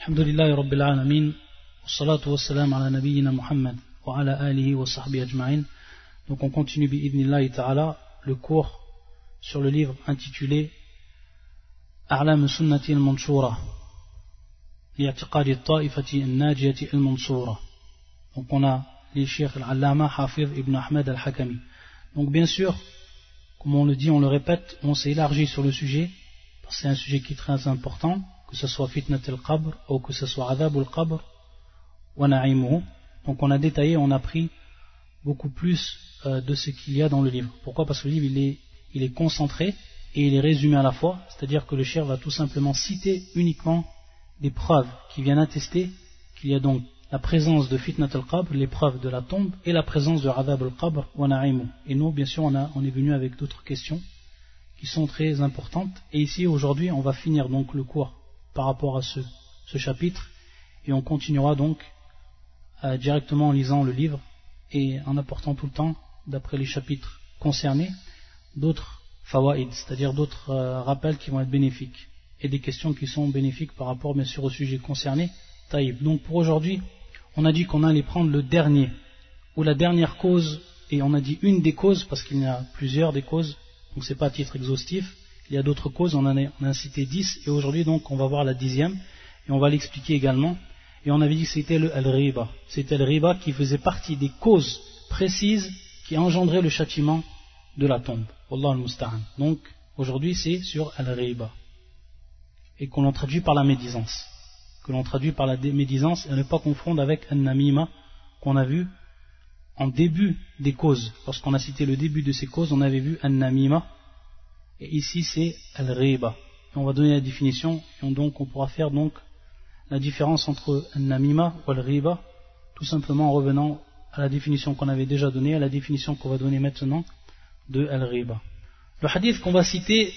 الحمد لله رب العالمين والصلاة والسلام على نبينا محمد وعلى آله وصحبه أجمعين Donc on continue bi'idnillahi ta'ala le cours sur le livre intitulé أعلام السنة المنشورة لاعتقاد الطائفة الناجية المنصورة Donc on a les cheikh al-allama Hafiz ibn Ahmed al-Hakami Donc bien sûr, comme on le dit, on le répète, on s'est élargi sur le sujet parce que c'est un sujet qui est très important que ce soit fitnat al-qabr ou que ce soit adab al-qabr wa na'imuhu. Donc on a détaillé, on a pris beaucoup plus euh, de ce qu'il y a dans le livre. Pourquoi? Parce que le livre il est, concentré et il est résumé à la fois, c'est-à-dire que le cher va tout simplement citer uniquement des preuves qui viennent attester qu'il y a donc la présence de fitnat al-qabr, l'épreuve de la tombe, et la présence de adab al-qabr wa na'imuhu. Et nous, bien sûr, on, on est venu avec d'autres questions qui sont très importantes. Et ici, aujourd'hui, on va finir donc le cours par rapport à ce, chapitre et on continuera donc euh, directement en lisant le livre et en apportant tout le temps, d'après les chapitres concernés, d'autres fawaïd, c'est-à-dire d'autres euh, rappels qui vont être bénéfiques et des questions qui sont bénéfiques par rapport bien sûr au sujet concerné. Taïb. Donc pour aujourd'hui, on a dit qu'on allait prendre le dernier ou la dernière cause et on a dit une des causes parce qu'il y a plusieurs des causes, donc c'est pas à titre exhaustif il y a d'autres causes, on en a, cité dix, et aujourd'hui donc on va voir la dixième, et on va l'expliquer également. Et on avait dit que c'était le al-riba. C'était le riba qui faisait partie des causes précises qui engendraient le châtiment de la tombe. Donc aujourd'hui c'est sur al-riba. Et qu'on l'on traduit par la médisance. Que l'on traduit par la médisance et ne pas confondre avec an-namima qu'on a vu en début des causes. Lorsqu'on a cité le début de ces causes, on avait vu an-namima et ici c'est al-riba. On va donner la définition, et donc on pourra faire donc la différence entre al-namima ou al-riba, tout simplement en revenant à la définition qu'on avait déjà donnée, à la définition qu'on va donner maintenant de al-riba. Le hadith qu'on va citer,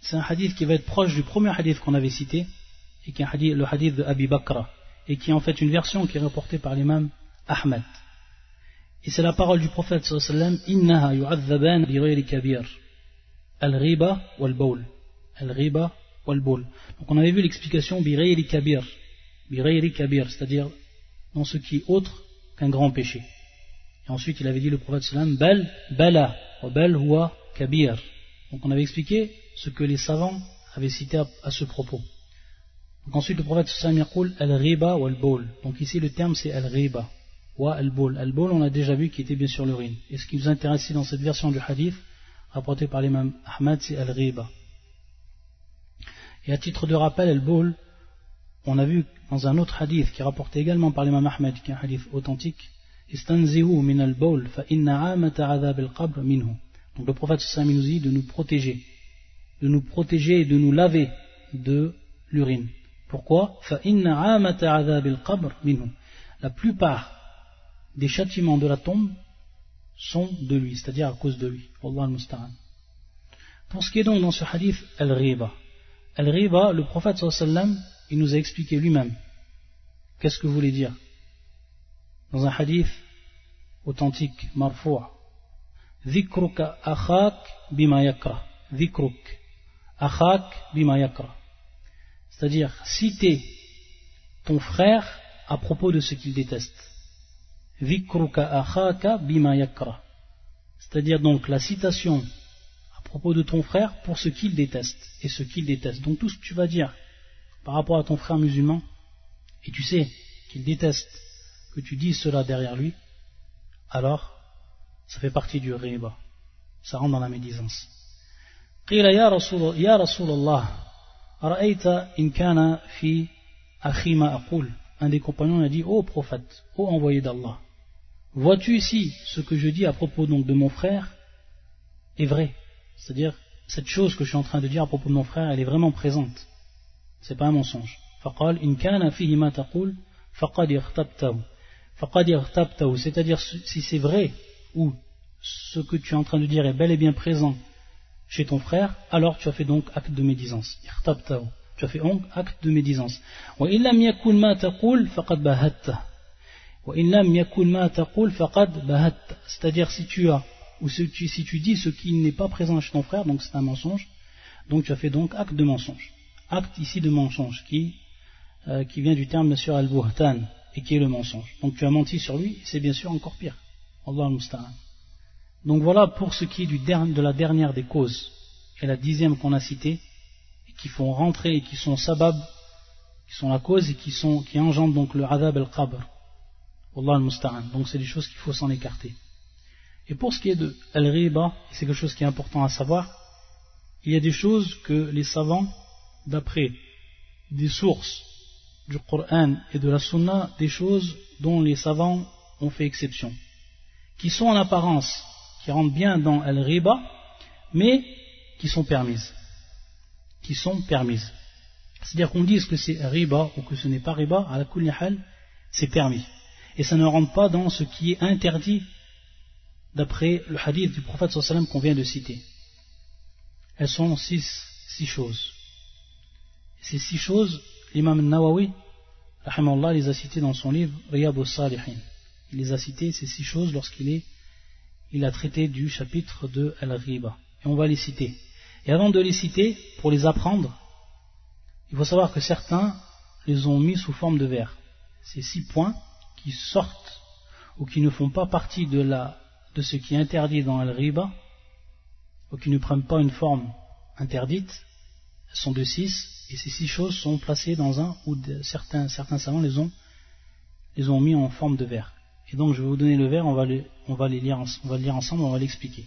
c'est un hadith qui va être proche du premier hadith qu'on avait cité, et qui est le hadith de Abi Bakra, et qui est en fait une version qui est rapportée par l'imam Ahmed. Et c'est la parole du prophète sallallahu alayhi wa sallam, Innaha kabir al-riba wal-bawl. Al-riba wal-bawl. Donc on avait vu l'explication birayri kabir. Birayri kabir, c'est-à-dire dans ce qui est autre qu'un grand péché. Et ensuite il avait dit le prophète sallam bal bala wa bal huwa kabir. Donc on avait expliqué ce que les savants avaient cité à, ce propos. Donc ensuite le prophète sallam yaqul al-riba wal-bawl. Donc ici le terme c'est al-riba wa al-bawl. Al-bawl on a déjà vu qui était bien sûr l'urine. Et ce qui nous intéresse dans cette version du hadith rapporté par l'imam Ahmad, c'est Al-Riba. Et à titre de rappel, Al-Boul, on a vu dans un autre hadith qui est rapporté également par l'imam Ahmed, qui est un hadith authentique, min al-bawl fa inna al-qabr minhu. Donc le prophète sallallahu nous dit de nous protéger, de nous protéger et de nous laver de l'urine. Pourquoi? Fa inna al-qabr minhu. La plupart des châtiments de la tombe sont de lui, c'est-à-dire à cause de lui. Wallah al Pour ce qui est donc dans ce hadith, al-riba. Al-riba, le prophète il nous a expliqué lui-même. Qu'est-ce que vous voulez dire? Dans un hadith authentique, marfou' Dhikruka akhak bima yakra. Dhikruk akhak bima yakra. C'est-à-dire citer ton frère à propos de ce qu'il déteste. C'est-à-dire donc la citation à propos de ton frère pour ce qu'il déteste et ce qu'il déteste. Donc tout ce que tu vas dire par rapport à ton frère musulman, et tu sais qu'il déteste que tu dises cela derrière lui, alors ça fait partie du riba. Ça rentre dans la médisance. Un des compagnons a dit ô prophète ô envoyé d'Allah Vois-tu ici ce que je dis à propos donc de mon frère est vrai C'est-à-dire, cette chose que je suis en train de dire à propos de mon frère, elle est vraiment présente. C'est pas un mensonge. C'est-à-dire, si c'est vrai, ou ce que tu es en train de dire est bel et bien présent chez ton frère, alors tu as fait donc acte de médisance. Tu as fait donc acte de médisance. C'est-à-dire si tu as, ou si tu, si tu dis ce qui n'est pas présent chez ton frère, donc c'est un mensonge, donc tu as fait donc acte de mensonge. Acte ici de mensonge, qui euh, qui vient du terme bien sûr al-buhtan et qui est le mensonge. Donc tu as menti sur lui, c'est bien sûr encore pire. Allah al Donc voilà pour ce qui est de la dernière des causes, et la dixième qu'on a citée, qui font rentrer et qui sont sabab, qui sont la cause et qui, sont, qui engendrent donc le adab al-qabr. Allah al Donc c'est des choses qu'il faut s'en écarter. Et pour ce qui est de al-riba, c'est quelque chose qui est important à savoir, il y a des choses que les savants, d'après des sources du Coran et de la Sunna, des choses dont les savants ont fait exception, qui sont en apparence, qui rentrent bien dans al-riba, mais qui sont permises. Qui sont permises. C'est-à-dire qu'on dise que c'est riba ou que ce n'est pas riba, à la hal, c'est permis. Et ça ne rentre pas dans ce qui est interdit d'après le hadith du prophète sallam qu'on vient de citer. Elles sont six, choses. Ces six choses, l'imam Nawawi, les a citées dans son livre Riyad al-Salihin. Il les a citées, ces six choses, lorsqu'il est, il a traité du chapitre de Al-Ghiba. Et on va les citer. Et avant de les citer, pour les apprendre, il faut savoir que certains les ont mis sous forme de vers. Ces six points qui sortent ou qui ne font pas partie de la de ce qui est interdit dans Al-Riba, ou qui ne prennent pas une forme interdite, sont de six, et ces six choses sont placées dans un, ou certains, certains savants les ont, les ont mis en forme de verre. Et donc je vais vous donner le verre, on va, on va, les lire, on va le lire ensemble, on va l'expliquer.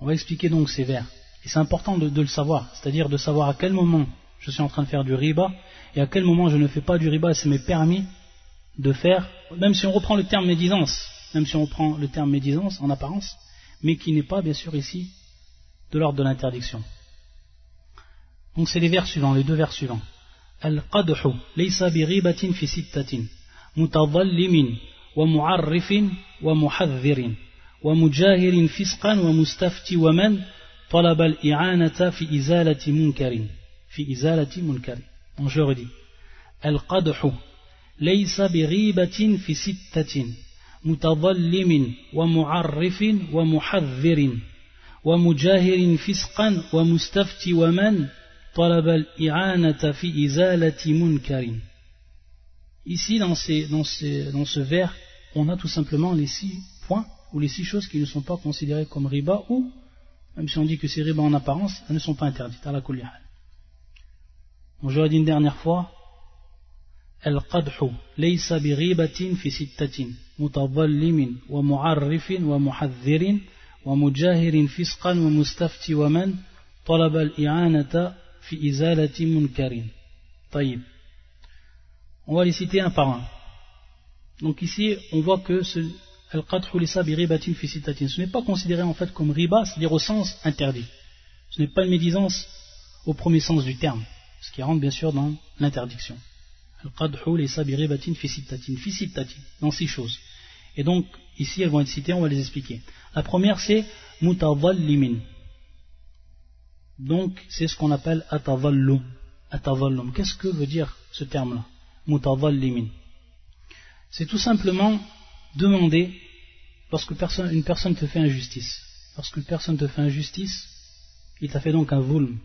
On va expliquer donc ces vers. Et c'est important de, le savoir, c'est-à-dire de savoir à quel moment je suis en train de faire du riba et à quel moment je ne fais pas du riba, c'est m'est permis de faire, même si on reprend le terme médisance, même si on reprend le terme médisance en apparence, mais qui n'est pas bien sûr ici de l'ordre de l'interdiction. Donc c'est les vers suivants, les deux vers suivants. Al-qadhu laysa bi ribatin fi sittatin mutadhallimin wa mu'arrifin wa muhadhirin wa mujahirin fisqan wa mustafti wa man طلب الإعانة في إزالة منكر في إزالة منكر. جوردي القدح ليس بغيبة في ستة متظلم ومعرف ومحذر ومجاهر فسقا ومستفت ومن. طلب الإعانة في إزالة منكر. Ici, dans, ces, dans, ces, dans ce vers, on a tout simplement les six points ou les six choses qui ne sont pas considérées comme riba ou même si on dit que c'est riba en apparence, elles ne sont pas interdites à la kullihal. Donc je dit une dernière fois, القدح ليس بغيبة في ستة متظلم ومعرف ومحذر ومجاهر فسقا ومستفتي ومن طلب الإعانة في إزالة منكر طيب On va les citer un par un. Donc ici, on voit que ce ce n'est pas considéré en fait comme riba, c'est-à-dire au sens interdit. Ce n'est pas une médisance au premier sens du terme, ce qui rentre bien sûr dans l'interdiction. Dans six choses. Et donc, ici, elles vont être citées, on va les expliquer. La première, c'est mutawallimin. Donc, c'est ce qu'on appelle. Atavallum. Qu'est-ce que veut dire ce terme-là? Mutawallimin. C'est tout simplement demander, lorsque personne, une personne te fait injustice. Personne te fait injustice, il t'a fait donc un vulm.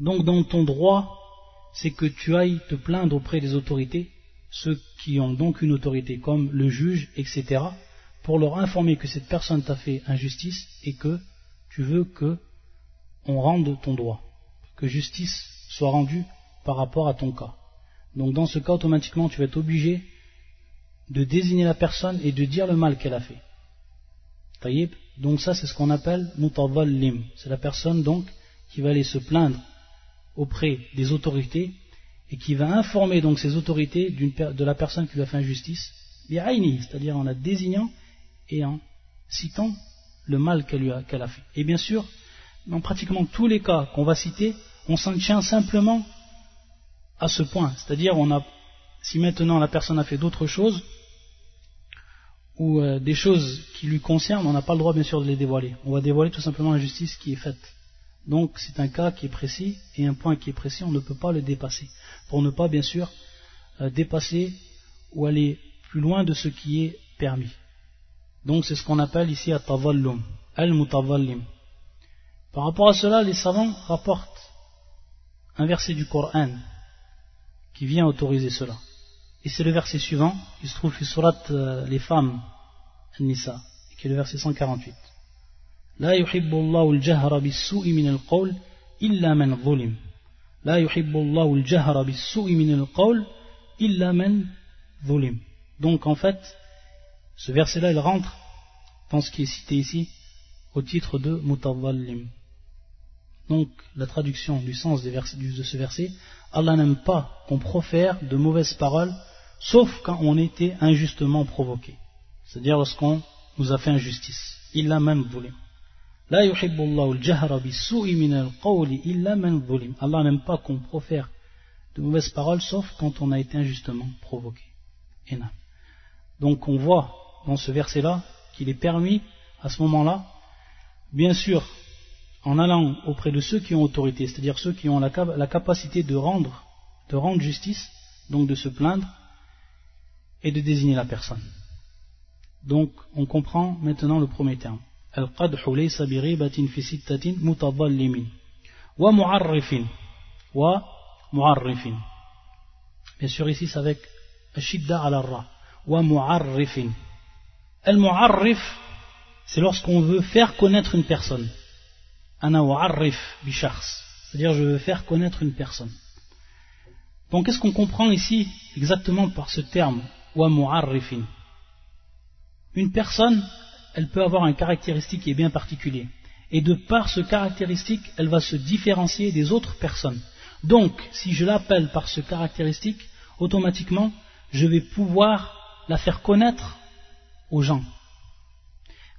Donc, dans ton droit, c'est que tu ailles te plaindre auprès des autorités, ceux qui ont donc une autorité, comme le juge, etc., pour leur informer que cette personne t'a fait injustice et que tu veux que on rende ton droit, que justice soit rendue par rapport à ton cas. Donc dans ce cas, automatiquement, tu vas être obligé de désigner la personne et de dire le mal qu'elle a fait. Donc ça, c'est ce qu'on appelle mutavallim. C'est la personne donc qui va aller se plaindre auprès des autorités et qui va informer donc ces autorités de la personne qui lui a fait injustice, c'est-à-dire en la désignant et en citant le mal qu'elle a, a, fait. Et bien sûr, dans pratiquement tous les cas qu'on va citer, on s'en tient simplement à ce point. C'est-à-dire, si maintenant la personne a fait d'autres choses, ou euh, des choses qui lui concernent, on n'a pas le droit bien sûr de les dévoiler. On va dévoiler tout simplement l'injustice qui est faite. Donc c'est un cas qui est précis et un point qui est précis, on ne peut pas le dépasser. Pour ne pas bien sûr euh, dépasser ou aller plus loin de ce qui est permis. Donc c'est ce qu'on appelle ici at-tavallum, al-mutavallim. Par rapport à cela, les savants rapportent un verset du Coran qui vient autoriser cela. Et c'est le verset suivant, qui se trouve sur surat euh, les femmes, Nisa, qui est le verset 148. لا يحب الله الجهر بالسوء من القول إلا من ظلم لا يحب الله الجهر بالسوء من القول إلا من ظلم donc en fait ce verset là il rentre dans ce qui est cité ici au titre de mutawallim donc la traduction du sens de ce verset Allah n'aime pas qu'on profère de mauvaises paroles sauf quand on était injustement provoqué. C'est-à-dire lorsqu'on nous a fait injustice. Il l'a même voulu Allah n'aime pas qu'on profère de mauvaises paroles sauf quand on a été injustement provoqué. Donc on voit dans ce verset-là qu'il est permis à ce moment-là, bien sûr, en allant auprès de ceux qui ont autorité, c'est-à-dire ceux qui ont la, capacité de rendre, de rendre justice, donc de se plaindre et de désigner la personne. Donc on comprend maintenant le premier terme. القدح ليس بغيبة في ستة متظلم ومعرف ومعرف bien sûr ici c'est avec الشدة على الراء ومعرف المعرف c'est lorsqu'on veut faire connaître une personne أنا أعرف بشخص c'est-à-dire je veux faire connaître une personne donc qu'est-ce qu'on comprend ici exactement par ce terme une personne, elle peut avoir un caractéristique qui est bien particulier. Et de par ce caractéristique, elle va se différencier des autres personnes. Donc, si je l'appelle par ce caractéristique, automatiquement, je vais pouvoir la faire connaître aux gens.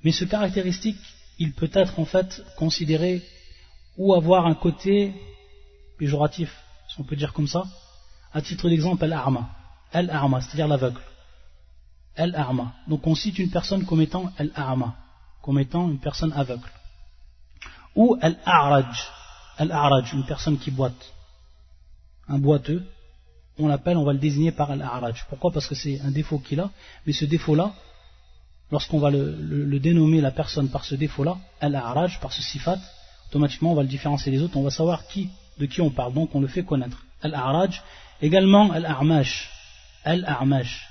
Mais ce caractéristique, il peut être en fait considéré ou avoir un côté péjoratif, si on peut dire comme ça. À titre d'exemple, l'arma. Al-arma, c'est-à-dire l'aveugle. Al-Arma. Donc on cite une personne comme étant Al-Arma, comme étant une personne aveugle. Ou Al-A'raj. Al-A'raj, une personne qui boite. Un boiteux, on l'appelle, on va le désigner par Al-A'raj. Pourquoi? Parce que c'est un défaut qu'il a, mais ce défaut-là, lorsqu'on va le, dénommer la personne par ce défaut-là, Al-A'raj, par ce sifat, automatiquement on va le différencier des autres, on va savoir qui, de qui on parle, donc on le fait connaître. Al-A'raj, également Al-A'mash. Al-A'mash.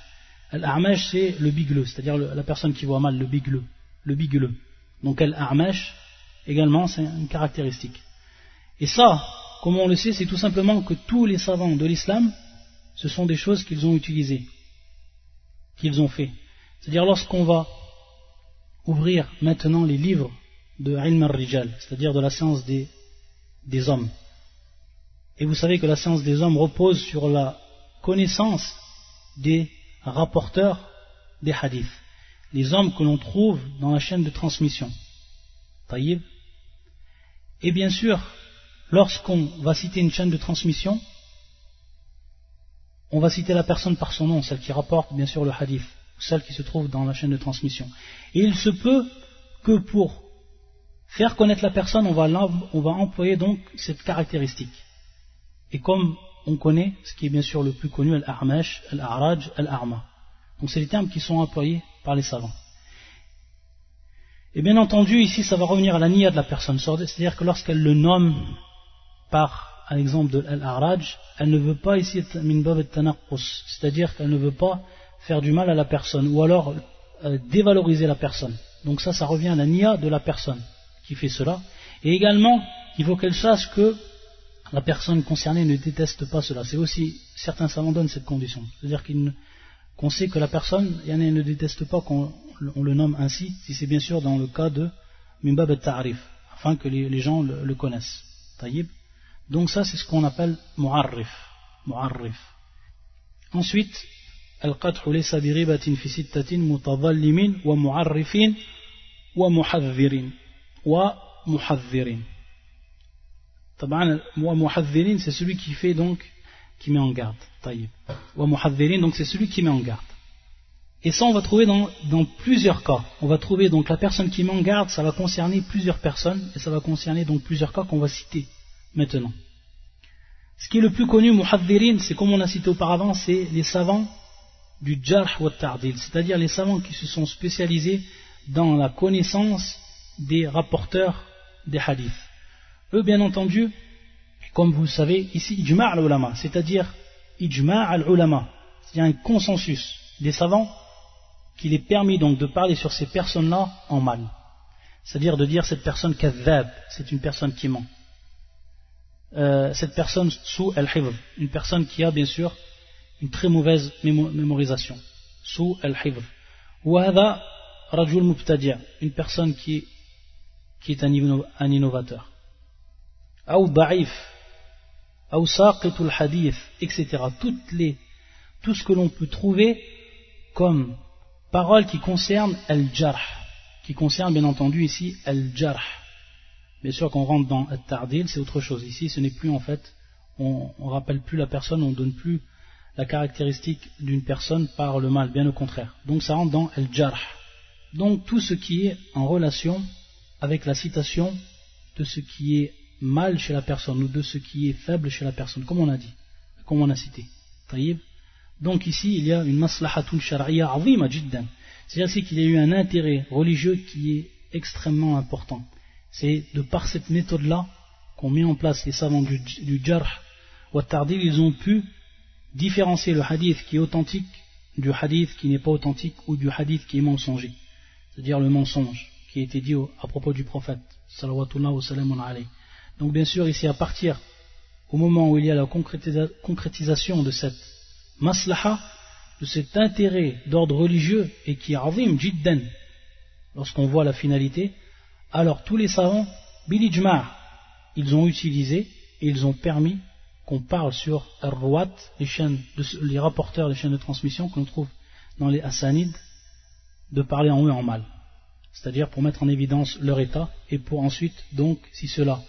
Al-A'mash, c'est le bigleux, c'est-à-dire la personne qui voit mal, le bigleux. Le bigleux. Donc Al-A'mash, également, c'est une caractéristique. Et ça, comme on le sait, c'est tout simplement que tous les savants de l'islam, ce sont des choses qu'ils ont utilisées, qu'ils ont fait. C'est-à-dire lorsqu'on va ouvrir maintenant les livres de Ilm al-Rijal, c'est-à-dire de la science des, des hommes. Et vous savez que la science des hommes repose sur la connaissance des rapporteurs des hadiths, les hommes que l'on trouve dans la chaîne de transmission. Et bien sûr, lorsqu'on va citer une chaîne de transmission, on va citer la personne par son nom, celle qui rapporte bien sûr le hadith, celle qui se trouve dans la chaîne de transmission. Et il se peut que pour faire connaître la personne, on va, on va employer donc cette caractéristique. Et comme on connaît ce qui est bien sûr le plus connu, al-armash, al-araj, al-arma. Donc c'est les termes qui sont employés par les savants. Et bien entendu, ici, ça va revenir à la niya de la personne. C'est-à-dire que lorsqu'elle le nomme par l'exemple de al-araj, elle ne veut pas ici c'est-à-dire qu'elle ne veut pas faire du mal à la personne, ou alors euh, dévaloriser la personne. Donc ça, ça revient à la niya de la personne qui fait cela. Et également, il faut qu'elle sache que la personne concernée ne déteste pas cela. C'est aussi, certains savants donnent cette condition. C'est-à-dire qu'on sait que la personne, il y en a, ne déteste pas qu'on le nomme ainsi, si c'est bien sûr dans le cas de Mimbab et Ta'arif, afin que les, gens le, connaissent. Taïb. Donc ça, c'est ce qu'on appelle Mu'arrif. Mu'arrif. Ensuite, القدح ليس wa في ستة متظلم ومعرف wa ومحذر c'est celui qui fait donc, qui met en garde. donc c'est celui qui met en garde. Et ça, on va trouver dans, plusieurs cas. On va trouver donc la personne qui met en garde, ça va concerner plusieurs personnes, et ça va concerner donc plusieurs cas qu'on va citer maintenant. Ce qui est le plus connu, muhadhirin, c'est comme on a cité auparavant, c'est les savants du jarh wa ta'dil, c'est-à-dire les savants qui se sont spécialisés dans la connaissance des rapporteurs des hadiths. Eux, bien entendu, comme vous le savez, ici, ijma' al-ulama, c'est-à-dire, ijma' al-ulama, c'est-à-dire un consensus des savants qu'il est permis donc de parler sur ces personnes-là en mal. C'est-à-dire de dire cette personne kadhab, c'est une personne qui ment. Euh, cette personne sous al-hifz, une personne qui a bien sûr une très mauvaise mémorisation. Sous al-hifz. Wahada rajul mubtadi' une personne qui, qui est un innovateur. Ou da'if, ou saqitul hadith, etc. Toutes les, tout ce que l'on peut trouver comme parole qui concerne al-jarh, qui concerne bien entendu ici al-jarh. Bien sûr qu'on rentre dans al-tardil, c'est autre chose. Ici, ce n'est plus en fait, on ne rappelle plus la personne, on ne donne plus la caractéristique d'une personne par le mal, bien au contraire. Donc ça rentre dans al-jarh. Donc tout ce qui est en relation avec la citation de ce qui est mal chez la personne ou de ce qui est faible chez la personne, comme on a dit, comme on a cité. Donc ici, il y a une maslahatun shar'iyya azima jiddan. C'est-à-dire qu'il y a eu un intérêt religieux qui est extrêmement important. C'est de par cette méthode-là qu'ont mis en place les savants du, du jarh ou tardil, ils ont pu différencier le hadith qui est authentique du hadith qui n'est pas authentique ou du hadith qui est mensonger. C'est-à-dire le mensonge qui a été dit à propos du prophète. Donc bien sûr, ici à partir au moment où il y a la concrétisation de cette maslaha, de cet intérêt d'ordre religieux et qui est azim, jiddan, lorsqu'on voit la finalité, alors tous les savants, bilijma' ils ont utilisé et ils ont permis qu'on parle sur Ar-Ruwat, les, les rapporteurs des chaînes de transmission que l'on trouve dans les Hassanides, de parler en eux en mal. C'est-à-dire pour mettre en évidence leur état et pour ensuite, donc, si cela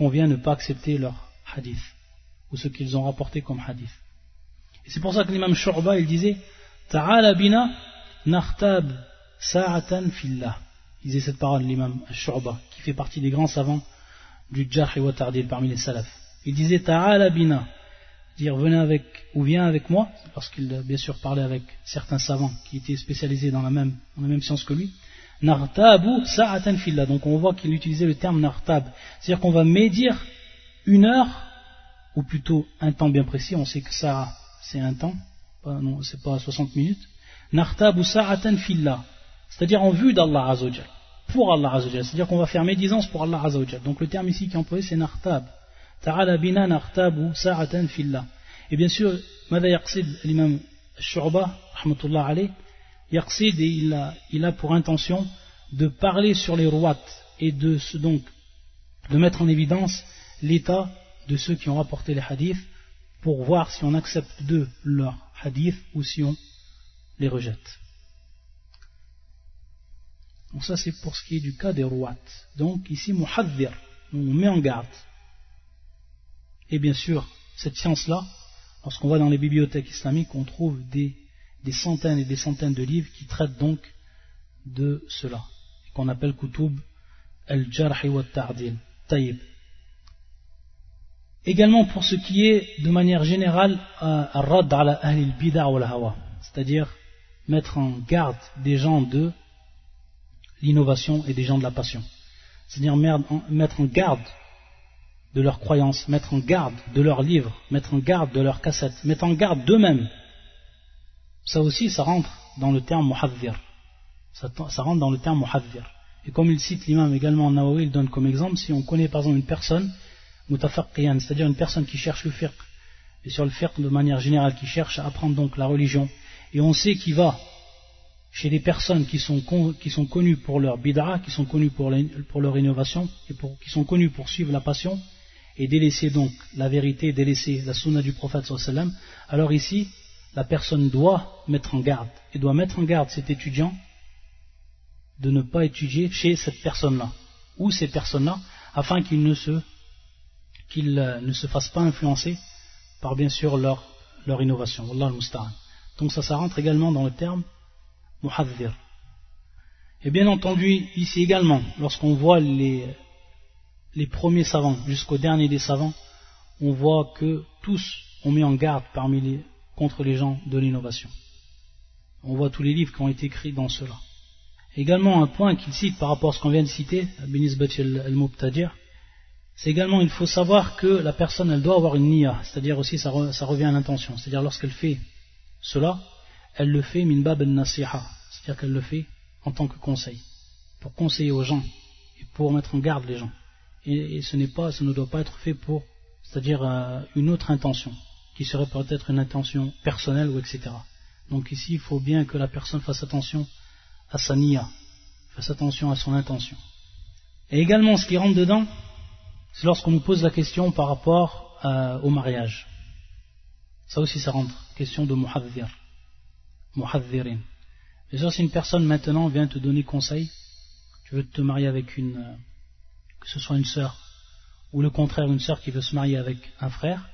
convient, ne pas accepter leur hadith ou ce qu'ils ont rapporté comme hadith. Et c'est pour ça que l'imam Shurba, il disait Ta'ala bina nartab sa'atan fillah. Il disait cette parole, l'imam Shurba, qui fait partie des grands savants du Jarh et Watardil parmi les salafs. Il disait Ta'ala bina, dire venez avec ou viens avec moi, parce qu'il bien sûr parlait avec certains savants qui étaient spécialisés dans la même, dans la même science que lui. Nartabu sa'atan fillah. Donc on voit qu'il utilisait le terme nartab. C'est-à-dire qu'on va médire une heure, ou plutôt un temps bien précis, on sait que ça c'est un temps, non, c'est pas 60 minutes. Nartabu sa'atan fillah. C'est-à-dire en vue d'Allah Azzawajal. Pour Allah Azzawajal. C'est-à-dire qu'on va faire médisance pour Allah Azzawajal. Donc le terme ici qui est employé c'est nartab. Ta'ala bina nartabu sa'atan fillah. Et bien sûr, Mada yaqsid l'imam Shurba, rahmatullah alayh, yaqsid il a, pour intention de parler sur les rois et de donc de mettre en évidence l'état de ceux qui ont rapporté les hadiths pour voir si on accepte d'eux leurs hadiths ou si on les rejette. Donc ça c'est pour ce qui est du cas des rois. Donc ici muhaddir, on met en garde et bien sûr, cette science-là, lorsqu'on va dans les bibliothèques islamiques, on trouve des, centaines et des centaines de livres qui traitent donc de cela, qu'on appelle Kutub al-Jarh wa Ta'dil, Taïb. Également pour ce qui est de manière générale rad ala al bida wa hawa c'est-à-dire mettre en garde des gens de l'innovation et des gens de la passion. C'est-à-dire mettre en garde de leurs croyances, mettre en garde de leurs livres, mettre en garde de leurs cassettes, mettre en garde d'eux-mêmes. Ça aussi, ça rentre dans le terme muhadhir. Ça, rentre dans le terme muhadhir. Et comme il cite l'imam également en Nawawi, il donne comme exemple, si on connaît par exemple une personne, mutafaqqiyan, c'est-à-dire une personne qui cherche le fiqh, et sur le fiqh de manière générale, qui cherche à apprendre donc la religion, et on sait qu'il va chez des personnes qui sont, qui sont connues pour leur bid'a, qui sont connues pour, leur innovation, et pour, qui sont connues pour suivre la passion, et délaisser donc la vérité, délaisser la sunna du prophète alors ici, la personne doit mettre en garde, et doit mettre en garde cet étudiant de ne pas étudier chez cette personne-là, ou ces personnes-là, afin qu'il ne se, qu'il euh, ne se fasse pas influencer par bien sûr leur, leur innovation. Donc ça, ça rentre également dans le terme muhadhir. Et bien entendu, ici également, lorsqu'on voit les premiers savants jusqu'au dernier des savants, on voit que tous ont mis en garde parmi les, contre les gens de l'innovation. On voit tous les livres qui ont été écrits dans cela. Également un point qu'il cite par rapport à ce qu'on vient de citer, al-Mubtadir, c'est également, il faut savoir que la personne, elle doit avoir une niya, c'est-à-dire aussi, ça, revient à l'intention. C'est-à-dire, lorsqu'elle fait cela, elle le fait min bab nasiha, c'est-à-dire qu'elle le fait en tant que conseil, pour conseiller aux gens et pour mettre en garde les gens. Et, ce n'est pas, ce ne doit pas être fait pour, c'est-à-dire euh, une autre intention, qui serait peut-être une intention personnelle ou etc. Donc ici, il faut bien que la personne fasse attention à sa niya, fasse attention à son intention. Et également, ce qui rentre dedans, c'est lorsqu'on nous pose la question par rapport euh, au mariage. Ça aussi, ça rentre. Question de muhadhir. Muhadhirin. Bien sûr, si une personne maintenant vient te donner conseil, tu veux te marier avec une, euh, que ce soit une sœur, ou le contraire, une sœur qui veut se marier avec un frère,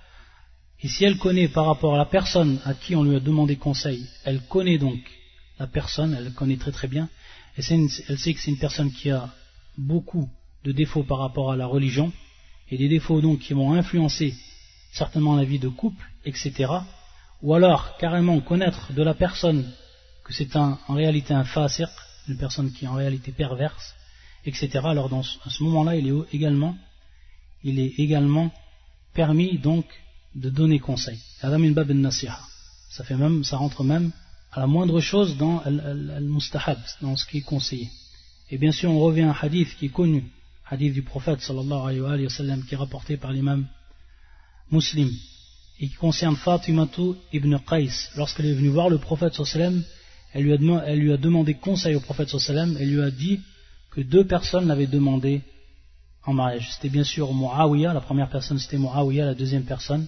et si elle connaît par rapport à la personne à qui on lui a demandé conseil, elle connaît donc la personne, elle connaît très très bien, et elle sait que c'est une personne qui a beaucoup de défauts par rapport à la religion, et des défauts donc qui vont influencer certainement la vie de couple, etc. Ou alors carrément connaître de la personne que c'est en réalité un fasiq, une personne qui est en réalité perverse, etc. Alors dans, à ce moment-là, il il est également permis donc de donner conseil. Ça fait même, ça rentre même à la moindre chose dans al-mustahab, dans ce qui est conseillé. Et bien sûr, on revient à un hadith qui est connu, hadith du prophète sallallahu alayhi wa sallam, qui est rapporté par l'imam muslim, et qui concerne Fatimatu ibn Qais. Lorsqu'elle est venue voir le prophète sallallahu elle lui a, elle lui a demandé conseil au prophète sallallahu elle lui a dit que deux personnes l'avaient demandé en mariage. C'était bien sûr Muawiyah, la première personne c'était Muawiyah, la deuxième personne,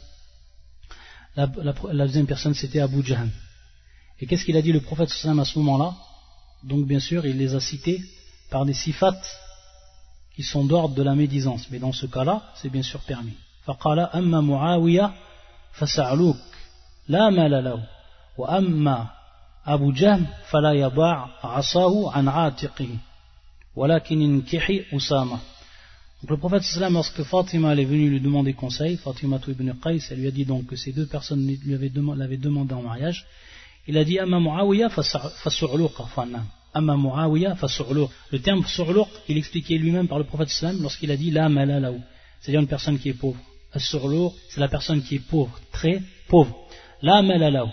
la, deuxième personne c'était Abu Jahan. Et qu'est-ce qu'il a dit le prophète sallallahu à ce moment-là Donc bien sûr, il les a cités par des sifats qui sont d'ordre de la médisance. Mais dans ce cas-là, c'est bien sûr permis. فقال أما معاوية فسعلوك لا مال له وأما أبو جهم فلا يضاع عصاه عن عاتقه ولكن انكحي أسامة donc le prophète sallam, lorsque Fatima est venue lui demander conseil, Fatima ibn Qais, elle lui a dit donc que ces deux personnes lui avaient demandé en mariage, il a dit Amma fanna. Amma. Le terme su'luq, il expliquait lui-même par le prophète sallam lorsqu'il a dit la malalaou. C'est-à-dire une personne qui est pauvre. As-su'luq, c'est la personne qui est pauvre, très pauvre. La malalaou.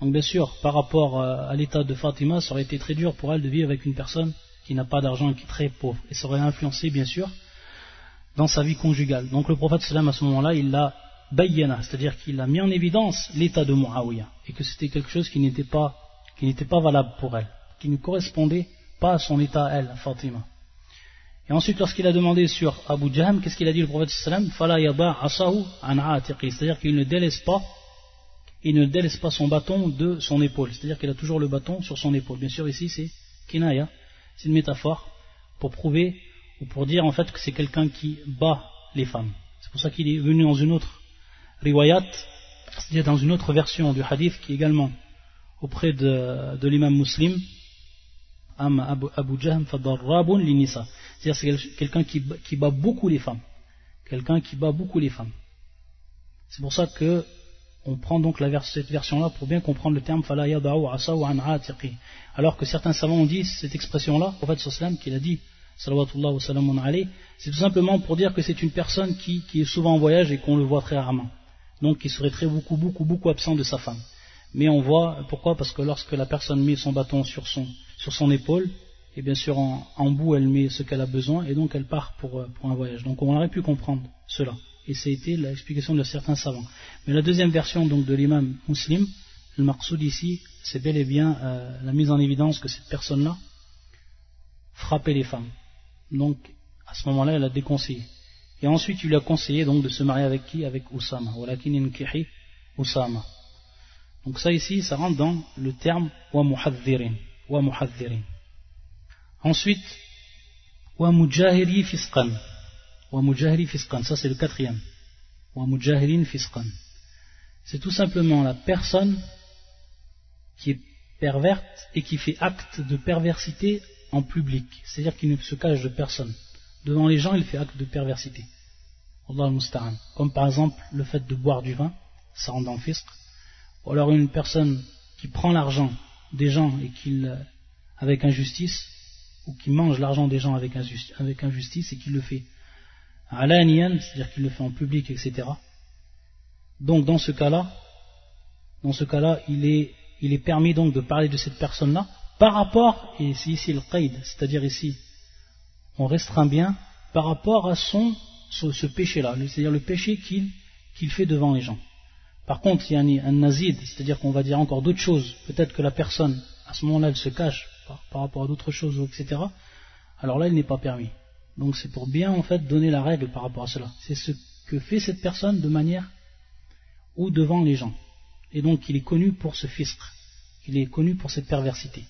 Donc bien sûr, par rapport euh, à l'état de Fatima, ça aurait été très dur pour elle de vivre avec une personne qui n'a pas d'argent et qui est très pauvre. Et ça aurait influencé, bien sûr, dans sa vie conjugale. Donc le prophète sallam à ce moment-là, il l'a bayyana, c'est-à-dire qu'il a mis en évidence l'état de Muawiyah et que c'était quelque chose qui n'était pas, qui n'était pas valable pour elle, qui ne correspondait pas à son état elle, Fatima. Et ensuite, lorsqu'il a demandé sur Abu Jahm, qu'est-ce qu'il a dit le prophète sallam? Fala c'est-à-dire qu'il ne délaisse pas il ne délaisse pas son bâton de son épaule, c'est-à-dire qu'il a toujours le bâton sur son épaule. Bien sûr, ici c'est kinaya, c'est une métaphore pour prouver ou pour dire en fait que c'est quelqu'un qui bat les femmes. C'est pour ça qu'il est venu dans une autre riwayat, c'est-à-dire dans une autre version du hadith qui est également auprès de, l'imam muslim, Abu, Abu Jahm linisa. C'est-à-dire c'est quelqu'un qui, qui bat beaucoup les femmes. Quelqu'un qui bat beaucoup les femmes. C'est pour ça que on prend donc cette version-là pour bien comprendre le terme fala Alors que certains savants ont dit cette expression-là, le prophète sallam qu'il a dit, c'est tout simplement pour dire que c'est une personne qui, est souvent en voyage et qu'on le voit très rarement. Donc qui serait très beaucoup, beaucoup, beaucoup absent de sa femme. Mais on voit, pourquoi? Parce que lorsque la personne met son bâton sur son, épaule, et bien sûr en, en bout elle met ce qu'elle a besoin, et donc elle part pour, pour un voyage. Donc on aurait pu comprendre cela et été l'explication de certains savants. Mais la deuxième version donc de l'imam muslim, le maqsoud ici, c'est bel et bien euh, la mise en évidence que cette personne-là frappait les femmes. Donc à ce moment-là, elle a déconseillé. Et ensuite, il lui a conseillé donc de se marier avec qui? Avec Oussama. Oussama. Donc ça ici, ça rentre dans le terme wa muhadhirin. Wa. Ensuite, wa mujahiri fisqan. Ça c'est le quatrième. C'est tout simplement la personne qui est perverte et qui fait acte de perversité en public. C'est-à-dire qu'il ne se cache de personne. Devant les gens, il fait acte de perversité. Comme par exemple le fait de boire du vin, ça rentre dans le fisc. Ou alors une personne qui prend l'argent des gens et qui, avec injustice, ou qui mange l'argent des gens avec injustice et qui le fait alaniyan, c'est-à-dire qu'il le fait en public, etc. Donc dans ce cas-là, dans ce cas-là, il est, il est permis donc de parler de cette personne-là par rapport, et c'est ici le qaid, c'est-à-dire ici, on restreint bien par rapport à son, ce, péché-là, c'est-à-dire le péché qu'il fait devant les gens. Par contre, il y a un nazid, c'est-à-dire qu'on va dire encore d'autres choses, peut-être que la personne, à ce moment-là, elle se cache par, rapport à d'autres choses, etc. Alors là, il n'est pas permis. Donc c'est pour bien en fait donner la règle par rapport à cela. C'est ce que fait cette personne de manière ou devant les gens. Et donc il est connu pour ce fistre, il est connu pour cette perversité.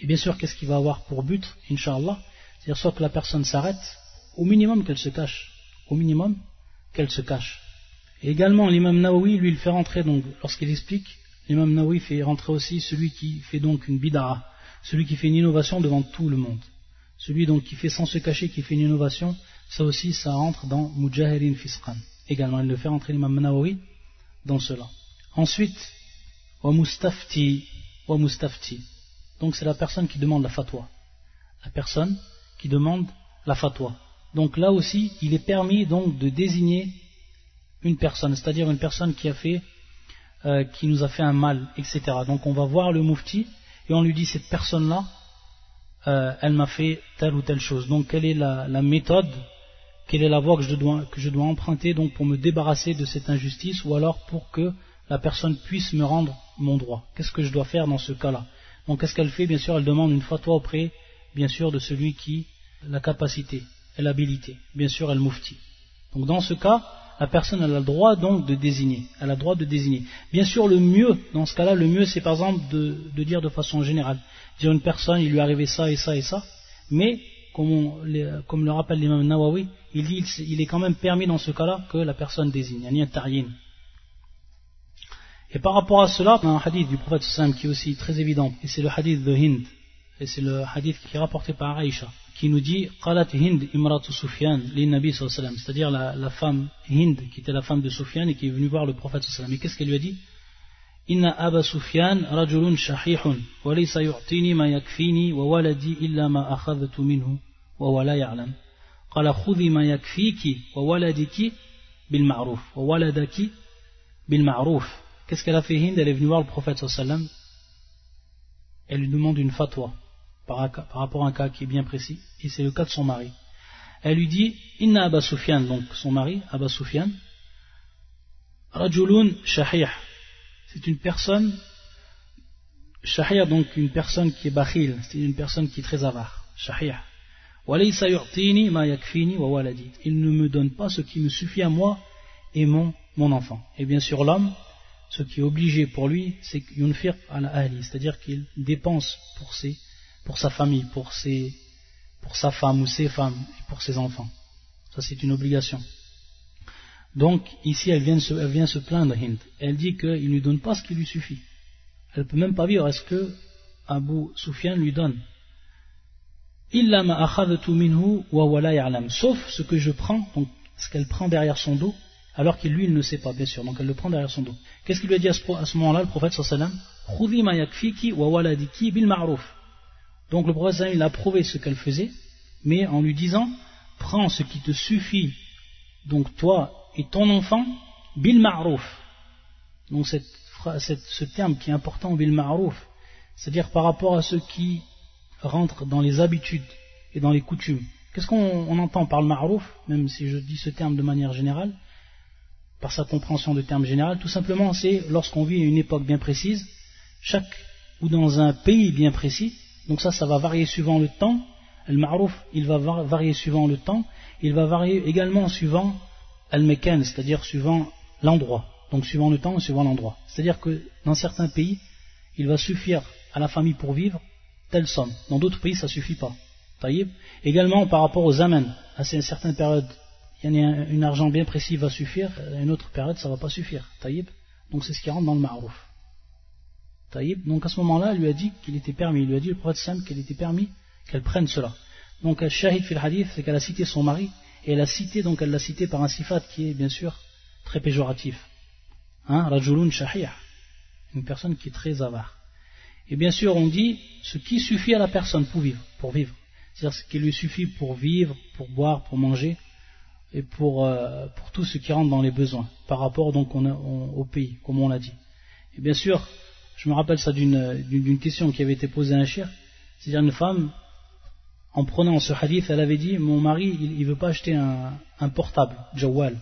Et bien sûr, qu'est-ce qu'il va avoir pour but, inshallah C'est-à-dire soit que la personne s'arrête, au minimum qu'elle se cache, au minimum qu'elle se cache. Et également, l'imam Nawawi, lui, il fait rentrer, donc, lorsqu'il explique, l'imam Nawawi fait rentrer aussi celui qui fait donc une bid'a, celui qui fait une innovation devant tout le monde. Celui donc qui fait sans se cacher, qui fait une innovation, ça aussi, ça rentre dans Mujahirin Fisqan. Également, il le fait rentrer l'imam Nawawi dans cela. Ensuite, wa mustafti, wa mustafti. Donc c'est la personne qui demande la fatwa. La personne qui demande la fatwa. Donc là aussi, il est permis donc de désigner une personne, c'est-à-dire une personne qui a fait, euh, qui nous a fait un mal, etc. Donc on va voir le mufti et on lui dit cette personne-là, euh, elle m'a fait telle ou telle chose. Donc quelle est la, méthode, quelle est la voie que je, dois, emprunter donc pour me débarrasser de cette injustice ou alors pour que la personne puisse me rendre mon droit? Qu'est-ce que je dois faire dans ce cas-là? Donc qu'est-ce qu'elle fait? Bien sûr, elle demande une fatwa auprès, bien sûr, de celui qui la capacité et l'habilité. Bien sûr, elle moufti. Donc dans ce cas, la personne a le droit donc de désigner. A le droit de désigner. Bien sûr, le mieux, dans ce cas-là, le mieux c'est par exemple de, dire de façon générale. Dire une personne, il lui est arrivé ça et ça et ça, mais comme, le rappelle l'imam Nawawi, il dit il est quand même permis dans ce cas-là que la personne désigne. Et par rapport à cela, y a un hadith du prophète Sam qui est aussi très évident, et c'est le hadith de Hind, et c'est le hadith qui est rapporté par Aïcha, qui nous dit Qalat Hind Imratu Sufyan l'Inabi sallam, c'est-à-dire la, la, femme Hind qui était la femme de Sufyan et qui est venue voir le prophète sallam. Et qu'est-ce qu'elle lui a dit? Inna Aba Sufyan rajulun shahihun wa laysa yu'tini ma yakfini wa waladi illa ma akhadhtu minhu wa wa la ya'lam. Qala khudhi ma yakfiki wa waladiki bil ma'ruf wa waladaki bil ma'ruf. Qu'est-ce qu'elle a fait Hind? Elle est venue voir le prophète sallam. Elle lui demande une fatwa par, rapport à un cas qui est bien précis, et c'est le cas de son mari. Elle lui dit Inna Abba Sufyan, donc son mari, Abba Sufyan, Rajulun Shahih. C'est une personne, Shahir, donc une personne qui est bakhil, c'est une personne qui est très avare. Shahih. Il ne me donne pas ce qui me suffit à moi et mon, mon enfant. Et bien sûr, l'homme, ce qui est obligé pour lui, c'est yunfir al ahli, c'est-à-dire qu'il dépense pour, ses, pour sa famille, pour, ses, sa femme ou ses femmes et pour ses enfants. Ça, c'est une obligation. Donc, ici, elle vient, se, plaindre. Elle dit qu'il ne lui donne pas ce qui lui suffit. Elle ne peut même pas vivre. Est-ce que Abu Sufyan lui donne? Sauf ce que je prends, donc ce qu'elle prend derrière son dos, alors qu'il lui il ne sait pas bien sûr donc elle le prend derrière son dos qu'est-ce qu'il lui a dit à ce, moment-là le prophète sallam? Donc le prophète il a prouvé ce qu'elle faisait mais en lui disant prends ce qui te suffit donc toi et ton enfant bil ma'rouf donc ce terme qui est important bil ma'rouf c'est-à-dire par rapport à ceux qui rentrent dans les habitudes et dans les coutumes. Qu'est-ce qu'on entend par le ma'rouf, même si je dis ce terme de manière générale par sa compréhension de termes général, tout simplement c'est lorsqu'on vit à une époque bien précise, chaque ou dans un pays bien précis, donc ça, ça va varier suivant le temps, le ma'rouf, il va varier suivant le temps, il va varier également suivant al-mekan, c'est-à-dire suivant l'endroit, donc suivant le temps et suivant l'endroit. C'est-à-dire que dans certains pays, il va suffire à la famille pour vivre telle somme, dans d'autres pays, ça ne suffit pas. Également par rapport aux amens, à certaines périodes il y a un, argent bien précis va suffire, à une autre période ça ne va pas suffire. Taïb. Donc c'est ce qui rentre dans le ma'rouf. Donc à ce moment-là, elle lui a dit qu'il était permis. Il lui a dit le prophète Sam qu'il était permis qu'elle prenne cela. Donc al shahid fil hadith, c'est qu'elle a cité son mari, et elle a cité, donc elle l'a cité par un sifat qui est bien sûr très péjoratif. Hein, rajulun shahih. Une personne qui est très avare. Et bien sûr, on dit ce qui suffit à la personne pour vivre. Pour vivre. C'est-à-dire ce qui lui suffit pour vivre, pour boire, pour manger, et pour, euh, pour tout ce qui rentre dans les besoins, par rapport donc au pays, comme on l'a dit. Et bien sûr, je me rappelle ça d'une question qui avait été posée à un chien, c'est-à-dire une femme, en prenant ce hadith, elle avait dit, mon mari, il ne veut pas acheter un, portable, jawal,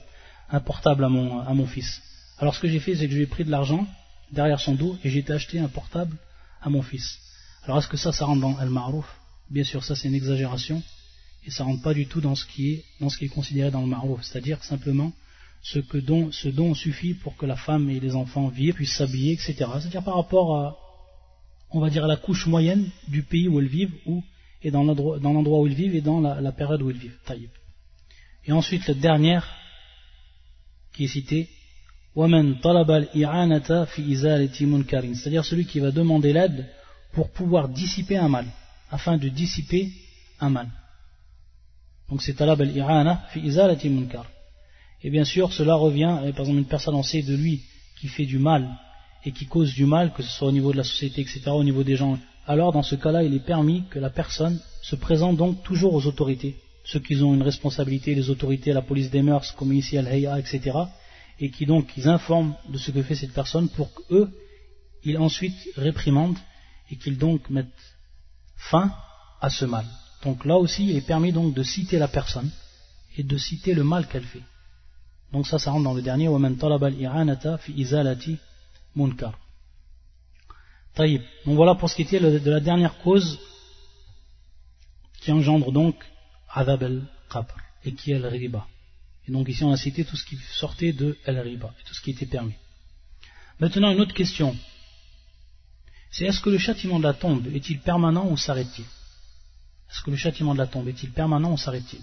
un portable à mon, à mon fils. Alors ce que j'ai fait, c'est que j'ai pris de l'argent derrière son dos et j'ai été un portable à mon fils. Alors est-ce que ça, ça rentre dans al-ma'rouf Bien sûr, ça c'est une exagération et ça rentre pas du tout dans ce qui est, dans ce qui est considéré dans le ma'rouf, c'est-à-dire simplement ce, que dont, ce dont suffit pour que la femme et les enfants vivent, puissent s'habiller, etc. C'est-à-dire par rapport à, on va dire, à la couche moyenne du pays où elles vivent, ou, et dans l'endroit où ils vivent et dans la, période où ils vivent. Et ensuite, la dernière qui est citée, c'est-à-dire celui qui va demander l'aide pour pouvoir dissiper un mal, afin de dissiper un mal. Donc c'est talab al-i'ana fi izalati munkar. Et bien sûr, cela revient, par exemple, une personne, on sait de lui qui fait du mal et qui cause du mal, que ce soit au niveau de la société, etc., au niveau des gens. Alors, dans ce cas-là, il est permis que la personne se présente donc toujours aux autorités, ceux qui ont une responsabilité, les autorités, la police des mœurs, comme ici Al-Hayya, etc., et qui donc ils informent de ce que fait cette personne pour qu'eux, ils ensuite réprimandent et qu'ils donc mettent fin à ce mal. Donc là aussi, il est permis donc de citer la personne et de citer le mal qu'elle fait. Donc ça, ça rentre dans le dernier وَمَنْ طَلَبَ الْإِعَانَةَ فِي إِزَالَةِ munkar. Donc voilà pour ce qui était de la dernière cause qui engendre donc adab al-qabr et qui est al-riba. Et donc ici on a cité tout ce qui sortait de al-riba et tout ce qui était permis. Maintenant une autre question. C'est est-ce que le châtiment de la tombe est-il permanent ou s'arrête-t-il Est-ce que le châtiment de la tombe est-il permanent ou s'arrête-t-il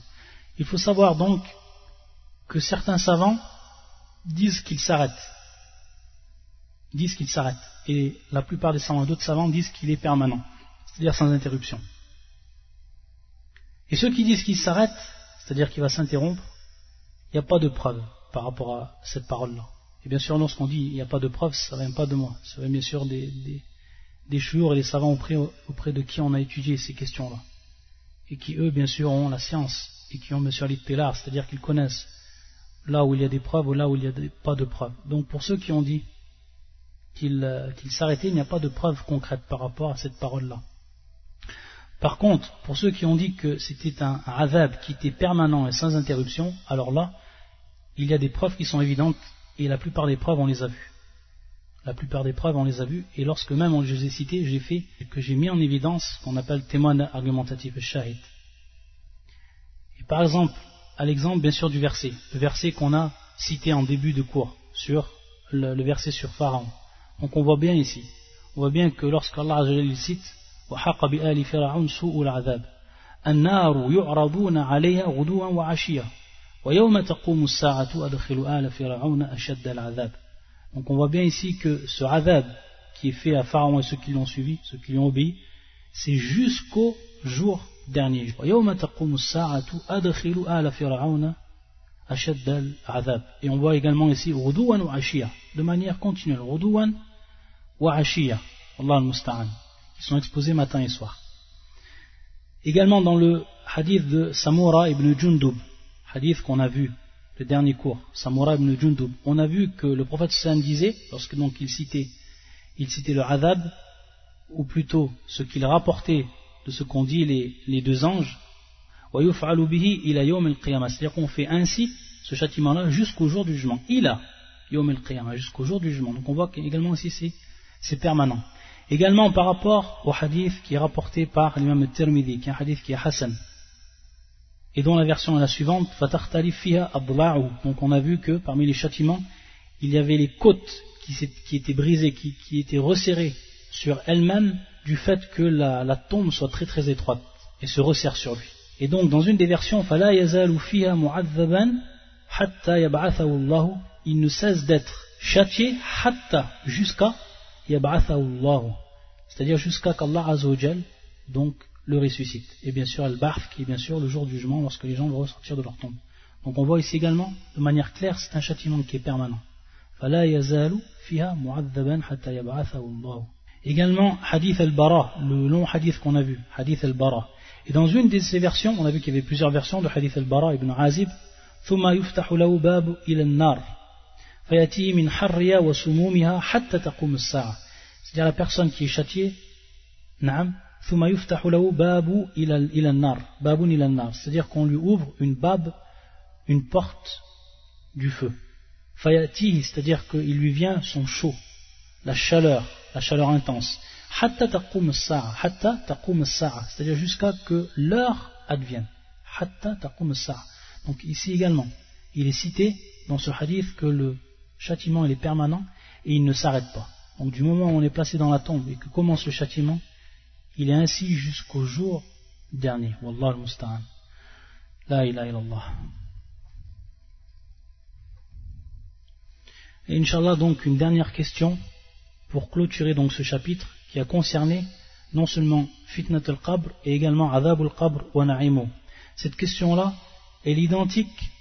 Il faut savoir donc que certains savants disent qu'il s'arrête. Disent qu'il s'arrête. Et la plupart des savants, d'autres savants disent qu'il est permanent. C'est-à-dire sans interruption. Et ceux qui disent qu'il s'arrête, c'est-à-dire qu'il va s'interrompre, il n'y a pas de preuve par rapport à cette parole-là. Et bien sûr, lorsqu'on dit il n'y a pas de preuve, ça ne vient pas de moi. Ça vient bien sûr des, des, et des savants auprès, de qui on a étudié ces questions-là. Et qui, eux, bien sûr, ont la science et qui ont bien sûr l'ittelar, c'est-à-dire qu'ils connaissent là où il y a des preuves ou là où il n'y a pas de preuves. Donc pour ceux qui ont dit qu'il euh, s'arrêtait, il n'y a pas de preuve concrète par rapport à cette parole-là. Par contre, pour ceux qui ont dit que c'était un, un qui était permanent et sans interruption, alors là, il y a des preuves qui sont évidentes et la plupart des preuves on les a vues. La plupart des preuves on les a vues et lorsque même je les ai citées, j'ai fait que j'ai mis en évidence ce qu'on appelle témoin argumentatif, shahid. Et par exemple, à l'exemple bien sûr du verset, le verset qu'on a cité en début de cours sur le, verset sur Pharaon. Donc on voit bien ici, on voit bien que lorsqu'Allah cite donc on voit bien ici que ce adab qui est fait à Pharaon et ceux qui l'ont suivi, ceux qui l'ont obéi, c'est jusqu'au jour dernier. Et on voit également ici de manière continuelle. Qui sont exposés matin et soir. Également dans le hadith de Samura ibn Jundub, hadith qu'on a vu, le dernier cours, Samura ibn Jundub, on a vu que le prophète sallam disait, lorsque donc il citait, il citait le adab, ou plutôt ce qu'il rapportait ce qu'ont dit les, deux anges, c'est-à-dire qu'on fait ainsi ce châtiment-là jusqu'au jour du jugement. Il a jusqu'au jour du jugement. Donc on voit qu'également ici c'est permanent. Également par rapport au hadith qui est rapporté par l'imam al-Tirmidhi, qui est un hadith qui est Hassan, et dont la version est la suivante, Donc on a vu que parmi les châtiments, il y avait les côtes qui, étaient brisées, qui étaient resserrées sur elles-mêmes du fait que la, tombe soit très très étroite et se resserre sur lui. Et donc dans une des versions, il ne cesse d'être châtié jusqu'à c'est-à-dire jusqu'à qu'Allah donc le ressuscite. Et bien sûr, al-Barf, qui est bien sûr le jour du jugement lorsque les gens vont ressortir de leur tombe. Donc on voit ici également, de manière claire, c'est un châtiment qui est permanent. Également, hadith al-bara, le long hadith qu'on a vu, hadith al-bara. Et dans une de ces versions, on a vu qu'il y avait plusieurs versions de hadith al-bara ibn Azib, ثم يفتح له باب إلى النار فيأتيه من حرها وسمومها حتى تقوم الساعة c'est-à-dire la personne qui est châtiée نعم ثم يفتح له باب إلى إلى النار باب إلى النار c'est-à-dire qu'on lui ouvre une bab une porte du feu fayati c'est-à-dire qu'il lui vient son chaud la chaleur la chaleur intense. C'est-à-dire jusqu'à que l'heure advienne. Donc ici également il est cité dans ce hadith que le châtiment est permanent et il ne s'arrête pas. Donc du moment où on est placé dans la tombe et que commence le châtiment il est ainsi jusqu'au jour dernier. Wallah al-musta'an. La ilaha illallah. Et inshallah donc une dernière question pour clôturer donc ce chapitre qui a concerné non seulement fitnat al-qabr et également adab al-qabr wa. Cette question-là, est identique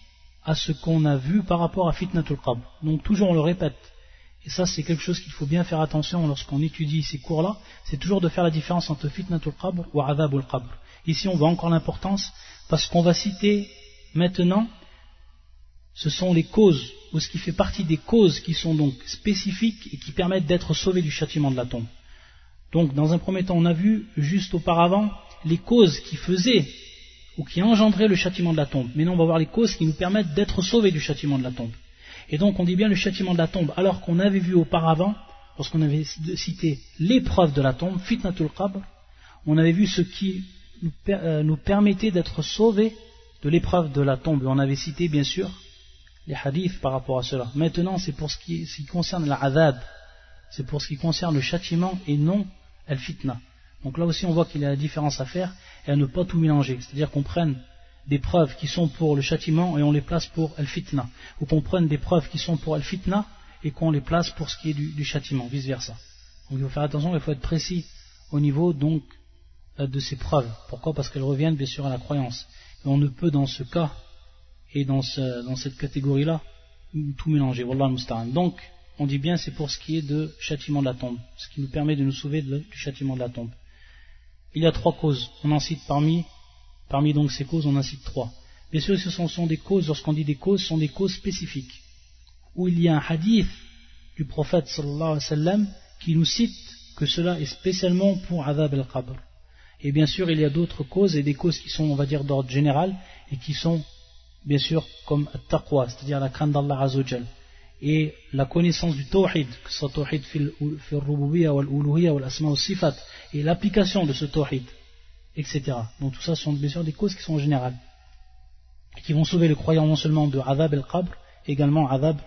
à ce qu'on a vu par rapport à fitnat al-qabr. Donc toujours on le répète. Et ça c'est quelque chose qu'il faut bien faire attention lorsqu'on étudie ces cours-là, c'est toujours de faire la différence entre fitnat al-qabr ou adab al-qabr. Ici on voit encore l'importance parce qu'on va citer maintenant ce sont les causes ou ce qui fait partie des causes qui sont donc spécifiques et qui permettent d'être sauvés du châtiment de la tombe. Donc, dans un premier temps, on a vu juste auparavant les causes qui faisaient ou qui engendraient le châtiment de la tombe. Maintenant, on va voir les causes qui nous permettent d'être sauvés du châtiment de la tombe. Et donc, on dit bien le châtiment de la tombe, alors qu'on avait vu auparavant, lorsqu'on avait cité l'épreuve de la tombe, fitnatul qabr, on avait vu ce qui nous, euh, permettait d'être sauvés de l'épreuve de la tombe. On avait cité, bien sûr, les hadiths par rapport à cela. Maintenant, c'est pour ce qui, ce qui concerne l'adab, c'est pour ce qui concerne le châtiment et non al-fitna. Donc là aussi, on voit qu'il y a la différence à faire et à ne pas tout mélanger. C'est-à-dire qu'on prenne des preuves qui sont pour le châtiment et on les place pour al-fitna. Ou qu'on prenne des preuves qui sont pour al-fitna et qu'on les place pour ce qui est du, châtiment, vice-versa. Donc il faut faire attention, il faut être précis au niveau donc euh, de ces preuves. Pourquoi? Parce qu'elles reviennent bien sûr à la croyance. Et on ne peut dans ce cas et dans, cette catégorie-là, tout mélanger. Wallah Donc, on dit bien c'est pour ce qui est de châtiment de la tombe, ce qui nous permet de nous sauver du châtiment de la tombe. Il y a trois causes. On en cite parmi, donc ces causes, on en cite trois. Bien sûr, ce sont, des causes, lorsqu'on dit des causes, ce sont des causes spécifiques. Où il y a un hadith du prophète sallallahu alayhi wa sallam qui nous cite que cela est spécialement pour Adab al-Qabr. Et bien sûr, il y a d'autres causes et des causes qui sont, on va dire, d'ordre général et qui sont bien sûr comme taqwa, c'est-à-dire la crainte d'Allah Azzawajal, et la connaissance du tawhid, que ce soit tawhid fil rububiyya wal uluhiyya wal asma sifat, et l'application de ce tawhid, etc. Donc tout ça sont bien sûr des causes qui sont générales, et qui vont sauver le croyant non seulement de adab al-qabr, également adab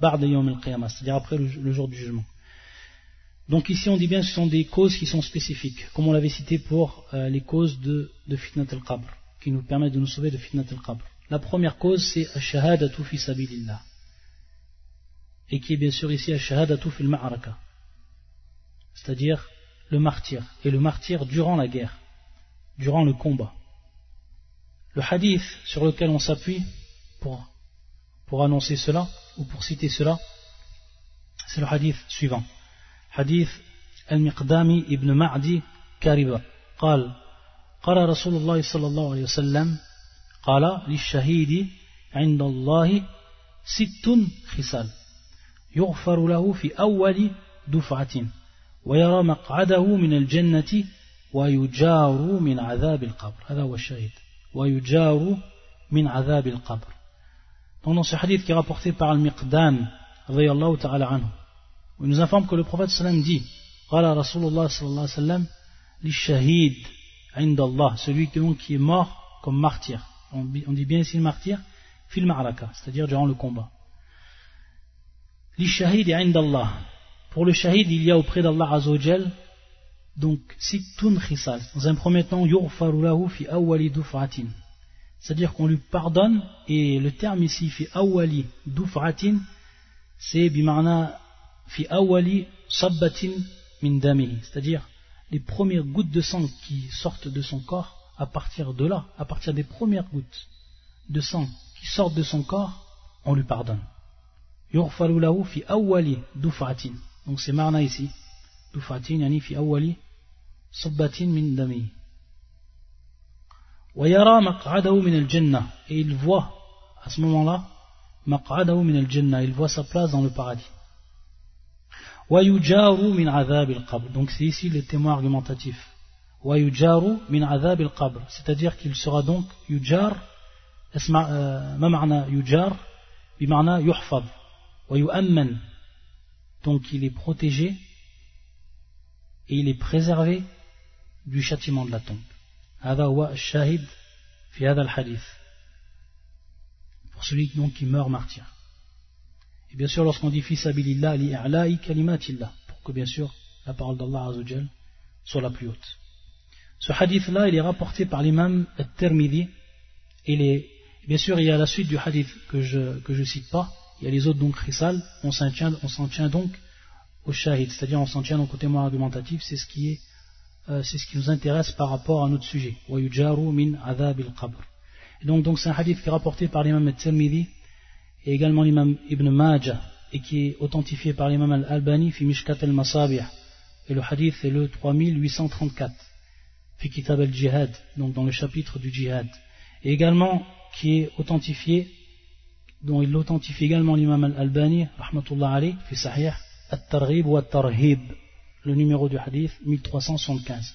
ba'da yawm al-qiyamah, c'est-à-dire après le, jour du jugement. Donc ici on dit bien que ce sont des causes qui sont spécifiques, comme on l'avait cité pour euh, les causes de, de fitnat al-qabr, qui nous permettent de nous sauver de fitnat al-qabr. La première cause, c'est Ashahadatu fi sabilillah. Et qui est bien sûr ici Ashahadatu fil ma'araka. C'est-à-dire le martyr. Et le martyr durant la guerre, durant le combat. Le hadith sur lequel on s'appuie pour, pour annoncer cela, ou pour citer cela, c'est le hadith suivant. Hadith Al-Miqdami ibn Ma'di Kariba. قال قال رسول الله صلى الله عليه وسلم قال للشهيد عند الله ست خصال يغفر له في أول دفعة ويرى مقعده من الجنة ويجار من عذاب القبر. هذا هو الشهيد. ويجار من عذاب القبر. Dans ce hadith qui est rapporté par Al-Miqdan ta'ala anhu il nous informe que le prophète sallam dit قال رسول الله صلى الله عليه وسلم للشهيد عند الله celui qui est mort comme martyr. On, dit bien ici le martyr, fil ma'raka, c'est-à-dire durant le combat. Li shahid Allah. Pour le shahid, il y a auprès d'Allah Azzawajal, donc, sittun khisal. Dans un premier temps, yurfaru lahu fi awwali duf'atin. C'est-à-dire qu'on lui pardonne, et le terme ici, fi awwali duf'atin, c'est bima'na fi awwali sabbatin min damihi. C'est-à-dire, les premières gouttes de sang qui sortent de son corps, à partir de là, à partir des premières gouttes de sang qui sortent de son corps, on lui pardonne. fi awwali dufatin. Donc c'est marna ici. Dufatin yani fi awwali sabbatin min dami. min al-jannah. Et il voit à ce moment-là, maq'adahu min al-jannah, il voit sa place dans le paradis. Wa yujaru min adhab al-qabr. Donc c'est ici le témoin argumentatif c'est-à-dire qu'il sera donc yujar euh, donc il est protégé et il est préservé du châtiment de la tombe. Pour celui donc qui meurt martyr. Et bien sûr lorsqu'on dit fisabilillah li kalimatillah pour que bien sûr la parole d'Allah soit la plus haute ce hadith là il est rapporté par l'imam al-Tirmidhi Bien sûr, il y a la suite du hadith que je ne cite pas. Il y a les autres donc. On s'en tient, donc au shahid, c'est-à-dire on s'en tient donc au témoin argumentatif. C'est ce qui euh, ce qui nous intéresse par rapport à notre sujet. min. Et donc donc c'est un hadith qui est rapporté par l'imam al-Tirmidhi et également l'imam Ibn Majah et qui est authentifié par l'imam al-Albani fi Mishkat al-Masabih. Et le hadith est le 3834 fi Kitab al-Jihad, donc dans le chapitre du Jihad. Et également qui est authentifié, dont il l'authentifie également l'imam al-Albani, rahmatullah alayh, fi sahih, at-targhib ou at-tarhib, le numéro du hadith 1375.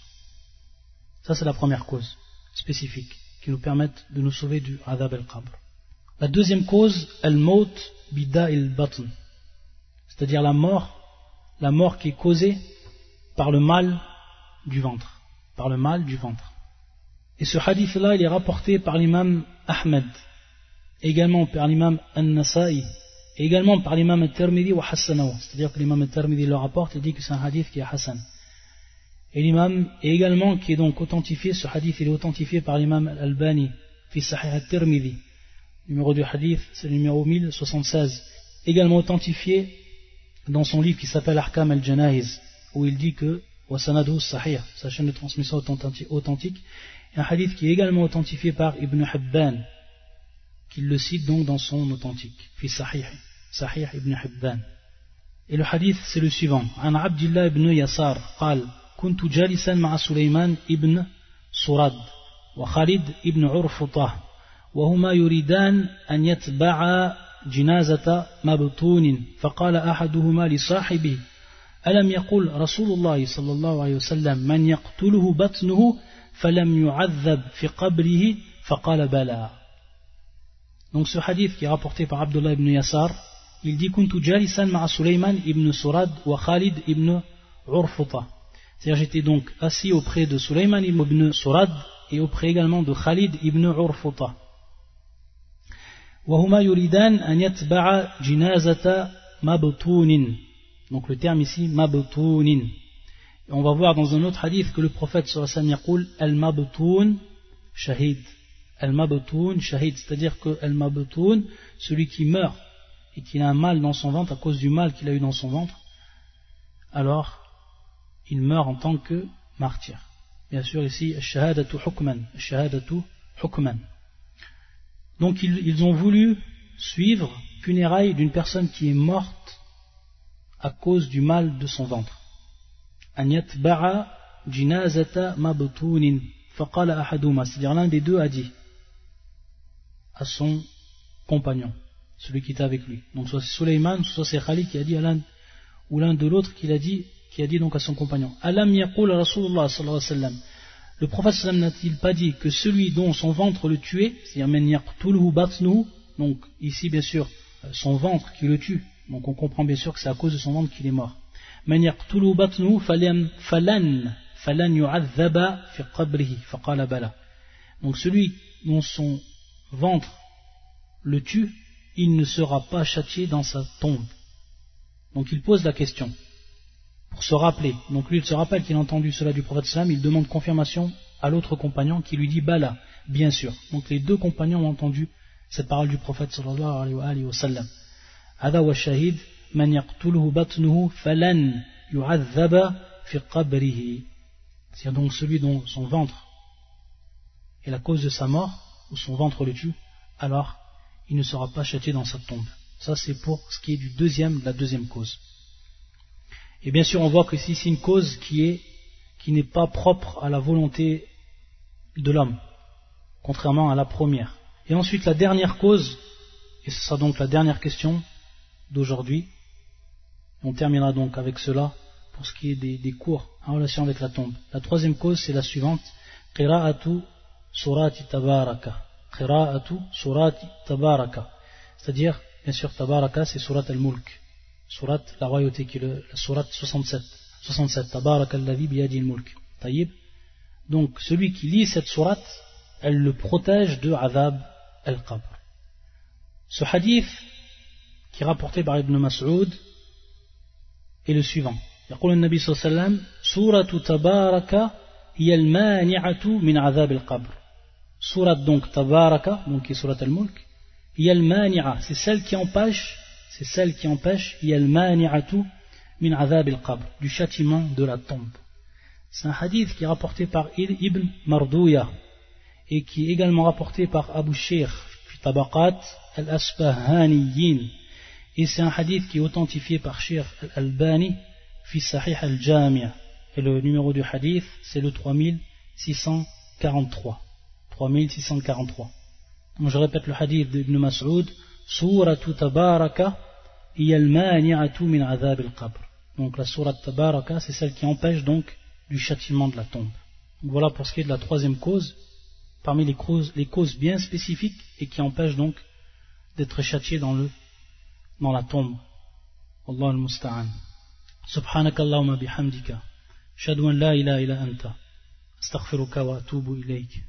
Ça c'est la première cause spécifique qui nous permet de nous sauver du adab al-qabr. La deuxième cause, al-maut bida il-batn, c'est-à-dire la mort, la mort qui est causée par le mal du ventre, par le mal du ventre. Et ce hadith-là, il est rapporté par l'imam Ahmed, également par l'imam An-Nasa'i, également par l'imam Al-Tirmidhi ou Hassanahu. C'est-à-dire que l'imam Al-Tirmidhi le rapporte et dit que c'est un hadith qui est Hassan. Et l'imam, également qui est donc authentifié, ce hadith il est authentifié par l'imam Al-Albani, fi Sahih Al-Tirmidhi. Numéro du hadith, c'est le numéro 1076. Également authentifié dans son livre qui s'appelle Arkam Al-Janahiz, où il dit que, sanadu sahih, sa chaîne de transmission authentique, un hadith qui est également authentifié par Ibn Hibban, qui le cite donc dans son authentique, fi Sahih, Sahih Ibn Hibban. Et le hadith c'est le suivant. عبد الله بن يسار قال كنت جالسا مع سليمان ابن سرد وخالد ابن عرفطة وهما يريدان أن يتبعا جنازة مبطون فقال أحدهما لصاحبه ألم يقل رسول الله صلى الله عليه وسلم من يقتله بطنه donc ce hadith qui est rapporté par Abdullah ibn Yassar, il dit Kuntu jalisan ma'a Sulaiman ibn Surad wa Khalid ibn Urfuta. C'est-à-dire j'étais donc assis auprès de Sulaiman ibn Surad et auprès également de Khalid ibn Urfuta. وهما يريدان أن يتبع جنازة مبطون Donc le terme ici, mabtounin. On va voir dans un autre hadith que le prophète sur yaqul El Mabtoun shahid. El Mabtoun shahid, c'est-à-dire que El Mabtoun, celui qui meurt et qu'il a un mal dans son ventre à cause du mal qu'il a eu dans son ventre, alors il meurt en tant que martyr. Bien sûr, ici, shahadatu hukman, shahadatu hukman. Donc ils, ils ont voulu suivre funérailles d'une personne qui est morte à cause du mal de son ventre. C'est-à-dire l'un des deux a dit à son compagnon, celui qui était avec lui. Donc soit c'est Suleiman, soit c'est Khalid qui a dit à l'un ou l'un de l'autre qui a dit qui a dit donc à son compagnon. Alam yaqul Rasulullah sallallahu alayhi wa sallam. Le prophète n'a-t-il pas dit que celui dont son ventre le tuait, c'est-à-dire donc ici bien sûr son ventre qui le tue, donc on comprend bien sûr que c'est à cause de son ventre qu'il est mort. من يقتل بطنه فلن فلن فلن يعذب في قبره فقال بلى donc celui dont son ventre le tue il ne sera pas châtié dans sa tombe donc il pose la question pour se rappeler donc lui il se rappelle qu'il a entendu cela du prophète sallam il demande confirmation à l'autre compagnon qui lui dit bala bien sûr donc les deux compagnons ont entendu cette parole du prophète sallallahu alayhi wa sallam هذا هو الشهيد c'est-à-dire donc celui dont son ventre est la cause de sa mort, ou son ventre le tue, alors il ne sera pas châtié dans sa tombe. Ça c'est pour ce qui est du deuxième, de la deuxième cause. Et bien sûr on voit que ici c'est une cause qui est qui n'est pas propre à la volonté de l'homme, contrairement à la première. Et ensuite la dernière cause, Et ce sera donc la dernière question d'aujourd'hui. On terminera donc avec cela pour ce qui est des, cours en relation avec la tombe. La troisième cause, c'est la suivante. Qira'atu surati tabaraka. Qira'atu surati tabaraka. C'est-à-dire, bien sûr, tabaraka, c'est surat al-mulk. Surat, la royauté, qui est le, la surat 67. 67. Tabaraka al-ladhi biyadi al-mulk. Taïb. Donc, celui qui lit cette surat, elle le protège de Azab al-Qabr. Ce hadith, qui est rapporté par Ibn Mas'ud, est le suivant. يقول النبي صلى الله عليه وسلم سورة تبارك هي المانعة من عذاب القبر سورة donc تبارك donc qui est سورة الملك هي المانعة c'est celle qui empêche c'est celle qui empêche هي المانعة من عذاب القبر du châtiment de la tombe c'est un hadith qui est rapporté par Ibn Mardouya et qui est également rapporté par Abu Sheikh fi Tabaqat al-Asfahaniyin et c'est un hadith qui est authentifié par Sheikh al-Albani fi Sahih al-Jami' et le numéro du hadith c'est le 3643 3643 Donc, je répète le hadith d'Ibn Mas'ud. Suratu Tabaraka al-mani'atu min azab al-qabr. Donc la sourate Tabaraka c'est celle qui empêche donc du châtiment de la tombe. Voilà pour ce qui est de la troisième cause, parmi les causes, les causes bien spécifiques et qui empêchent donc d'être châtié dans, le, dans la tombe. Allah al-Musta'an. سبحانك اللهم بحمدك أشهد أن لا إله إلا أنت أستغفرك وأتوب إليك